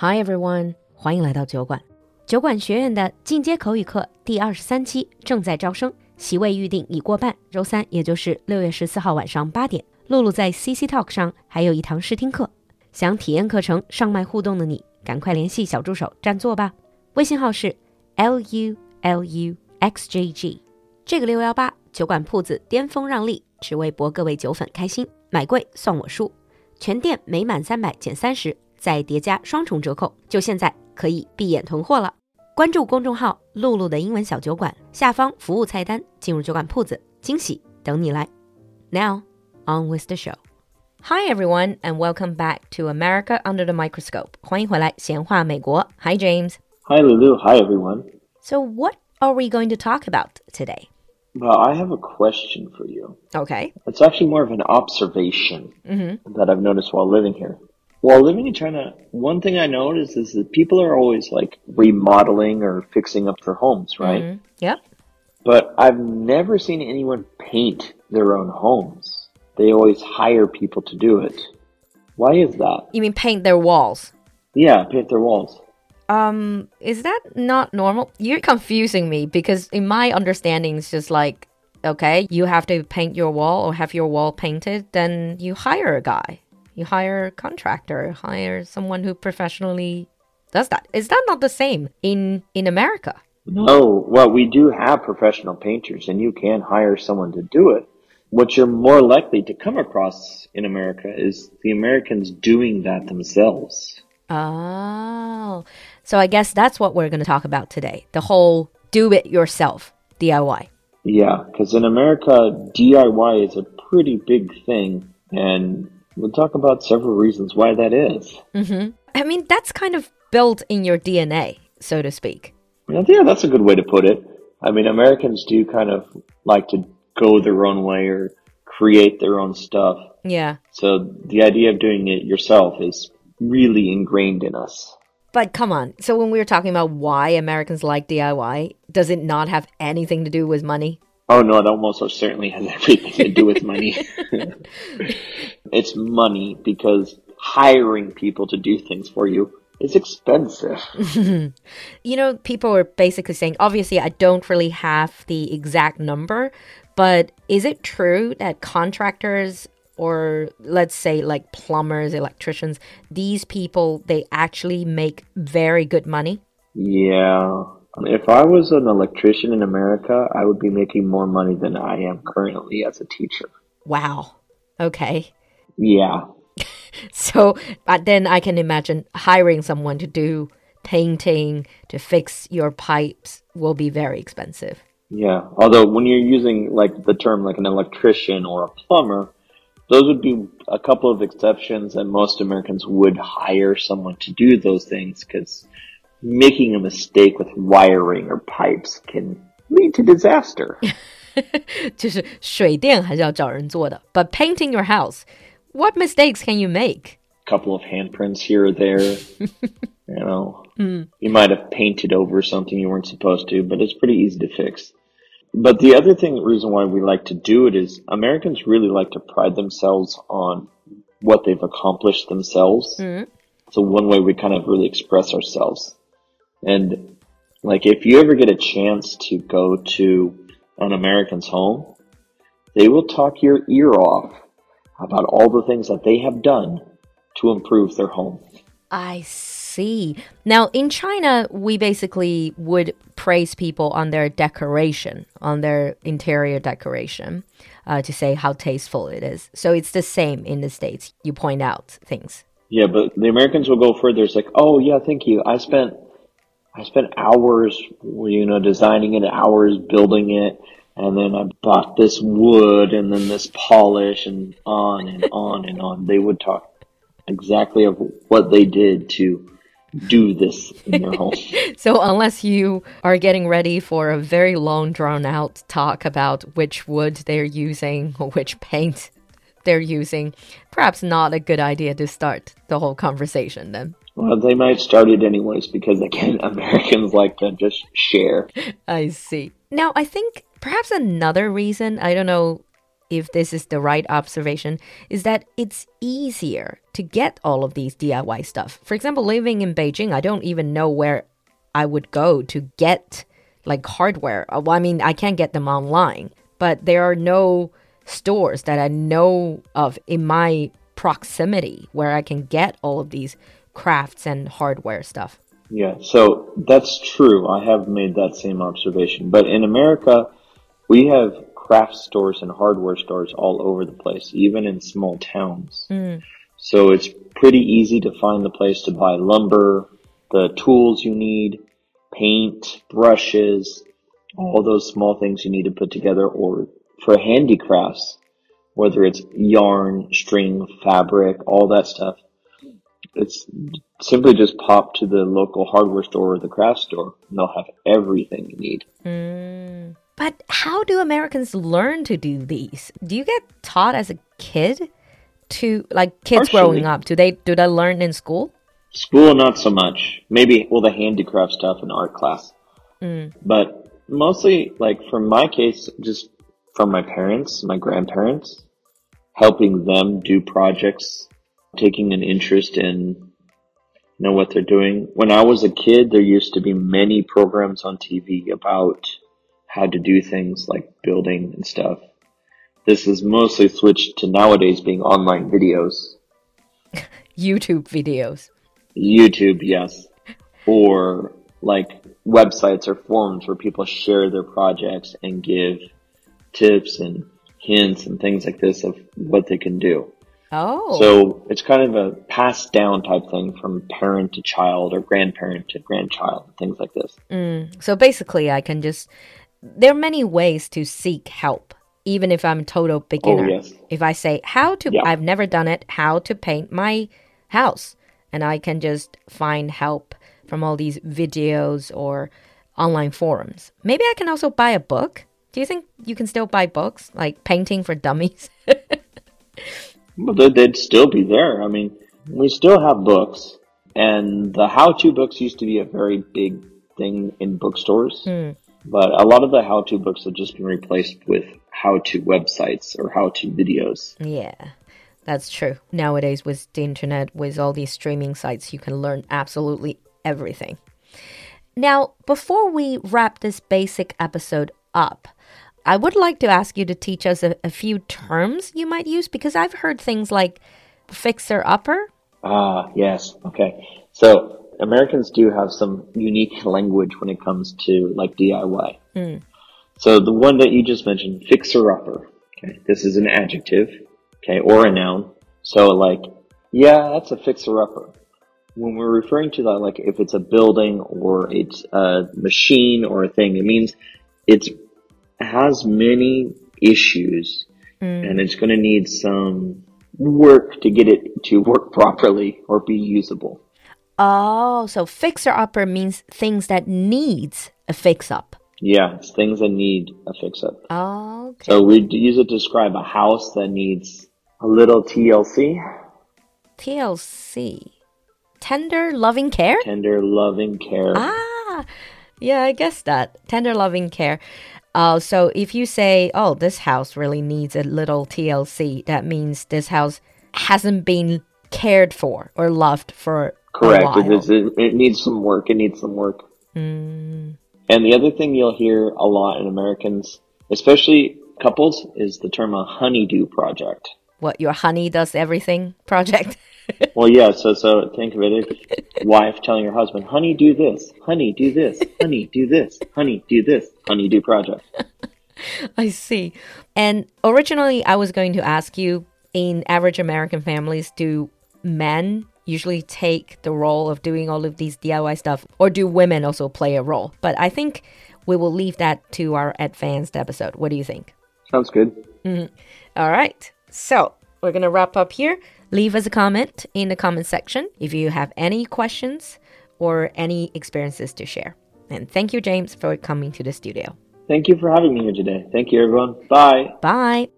Hi everyone，欢迎来到酒馆。酒馆学院的进阶口语课第二十三期正在招生，席位预定已过半。周三，也就是六月十四号晚上八点，露露在 CC Talk 上还有一堂试听课。想体验课程上麦互动的你，赶快联系小助手占座吧。微信号是 l u l u x j g。这个六幺八酒馆铺子巅峰让利，只为博各位酒粉开心，买贵送我书，全店每满三百减三十。再叠加双重折扣，就现在可以闭眼囤货了。关注公众号“璐璐的英文小酒馆”，下方服务菜单进入酒馆铺子，惊喜等你来。Now on with the show. Hi everyone and welcome back to America Under the Microscope. 欢迎回来，闲话美国。Hi James. Hi Lulu. Hi everyone. So what are we going to talk about today? Well, I have a question for you. Okay. It's actually more of an observation mm -hmm. that I've noticed while living here. While living in China, one thing I noticed is that people are always like remodeling or fixing up their homes, right? Yep. But I've never seen anyone paint their own homes. They always hire people to do it. Why is that? You mean paint their walls? Yeah, paint their walls. Um, is that not normal? You're confusing me because in my understanding, it's just like, okay, you have to paint your wall or have your wall painted, then you hire a guy. You hire a contractor, hire someone who professionally does that. Is that not the same in in America? No, oh, well, we do have professional painters and you can hire someone to do it. What you're more likely to come across in America is the Americans doing that themselves. Oh, so I guess that's what we're going to talk about today. The whole do it yourself DIY. Yeah, because in America, DIY is a pretty big thing and we'll talk about several reasons why that is. Mm-hmm. I mean, that's kind of built in your DNA, so to speak. Yeah, yeah, that's a good way to put it. I mean, Americans do kind of like to go their own way or create their own stuff. Yeah. So the idea of doing it yourself is really ingrained in us. But come on. So when we were talking about why Americans like DIY, does it not have anything to do with money? Oh no, it almost certainly has everything to do with money. it's money because hiring people to do things for you is expensive. You know, people are basically saying, obviously, I don't really have the exact number, but is it true that contractors or let's say like plumbers, electricians, these people, they actually make very good money? Yeah. If I was an electrician in America, I would be making more money than I am currently as a teacher. Wow. Okay. Yeah. So but then I can imagine hiring someone to do painting, to fix your pipes will be very expensive. Yeah. Although when you're using like the term like an electrician or a plumber, those would be a couple of exceptions and most Americans would hire someone to do those things because making a mistake with wiring or pipes can lead to disaster. 就是水电还是要找人做的。But painting your house, what mistakes can you make? couple of handprints here or there. you know, you might have painted over something you weren't supposed to, but it's pretty easy to fix. But the other thing, the reason why we like to do it is Americans really like to pride themselves on what they've accomplished themselves. So one way we kind of really express ourselves. and like if you ever get a chance to go to an American's home, they will talk your ear off about all the things that they have done to improve their home. I see. Now, in China, we basically would praise people on their decoration, on their interior decoration, uh, to say how tasteful it is. So it's the same in the States. You point out things. Yeah, but the Americans will go further. It's like, oh yeah, thank you. I spent, I spent hours, you know, designing it, hours building it, and then I bought this wood and then this polish and on and on and on. They would talk exactly of what they did to do this in their home. So, unless you are getting ready for a very long, drawn out talk about which wood they're using or which paint they're using, perhaps not a good idea to start the whole conversation then. Well, they might start it anyways because again, Americans like to just share. I see. Now, I think perhaps another reason, I don't know if this is the right observation, is that it's easier to get all of these DIY stuff. For example, living in Beijing, I don't even know where I would go to get like hardware. Uh, well, I mean, I can't get them online, but there are no stores that I know of in my proximity where I can get all of these crafts and hardware stuff. Yeah, so that's true. I have made that same observation. But in America, we have craft stores and hardware stores all over the place, even in small towns. Mm. So it's pretty easy to find the place to buy lumber, the tools you need, paint, brushes, all those small things you need to put together or for handicrafts, whether it's yarn, string, fabric, all that stuff it's simply just pop to the local hardware store or the craft store and they'll have everything you need. Mm. But how do Americans learn to do these? Do you get taught as a kid to like kids Partially. growing up? Do they do they learn in school? School not so much. Maybe well the handicraft stuff in art class. Mm. But mostly like for my case just from my parents, my grandparents, helping them do projects taking an interest in you know what they're doing. When I was a kid, there used to be many programs on TV about how to do things like building and stuff. This is mostly switched to nowadays being online videos. YouTube videos. YouTube, yes. Or like websites or forums where people share their projects and give tips and hints and things like this of what they can do. Oh. So it's kind of a passed down type thing from parent to child or grandparent to grandchild, things like this. Mm. So basically, I can just. There are many ways to seek help, even if I'm a total beginner. Oh, yes. If I say, how to, yeah. I've never done it, how to paint my house. And I can just find help from all these videos or online forums. Maybe I can also buy a book. Do you think you can still buy books, like painting for dummies? Well, they'd still be there. I mean, we still have books, and the how-to books used to be a very big thing in bookstores. Mm. But a lot of the how-to books have just been replaced with how-to websites or how-to videos. Yeah. That's true. Nowadays, with the internet, with all these streaming sites, you can learn absolutely everything. Now, before we wrap this basic episode up, I would like to ask you to teach us a, a few terms you might use because I've heard things like fixer upper. Ah, yes. Okay. So Americans do have some unique language when it comes to like DIY. Mm. So the one that you just mentioned, fixer upper. Okay. This is an adjective. Okay. Or a noun. So like, yeah, that's a fixer upper. When we're referring to that, like if it's a building or it's a machine or a thing, it means it's has many issues mm. and it's going to need some work to get it to work properly or be usable. Oh, so fixer upper means things that needs a fix up. Yeah, it's things that need a fix up. Oh, okay. So we use it to describe a house that needs a little TLC. TLC. Tender loving care? Tender loving care. Ah, yeah, I guess that. Tender loving care. Uh, so if you say, oh, this house really needs a little TLC, that means this house hasn't been cared for or loved for Correct. It, it, it, needs some work. It needs some work. Mm. And the other thing you'll hear a lot in Americans, especially couples, is the term a honey-do project. What, your honey does everything project? well, yeah. So, so think of it: wife telling her husband, "Honey, do this. Honey, do this. Honey, do this. Honey, do this. Honey, do project." I see. And originally, I was going to ask you: in average American families, do men usually take the role of doing all of these DIY stuff, or do women also play a role? But I think we will leave that to our advanced episode. What do you think? Sounds good. Mm -hmm. All right. So we're going to wrap up here. Leave us a comment in the comment section if you have any questions or any experiences to share. And thank you, James, for coming to the studio. Thank you for having me here today. Thank you, everyone. Bye. Bye.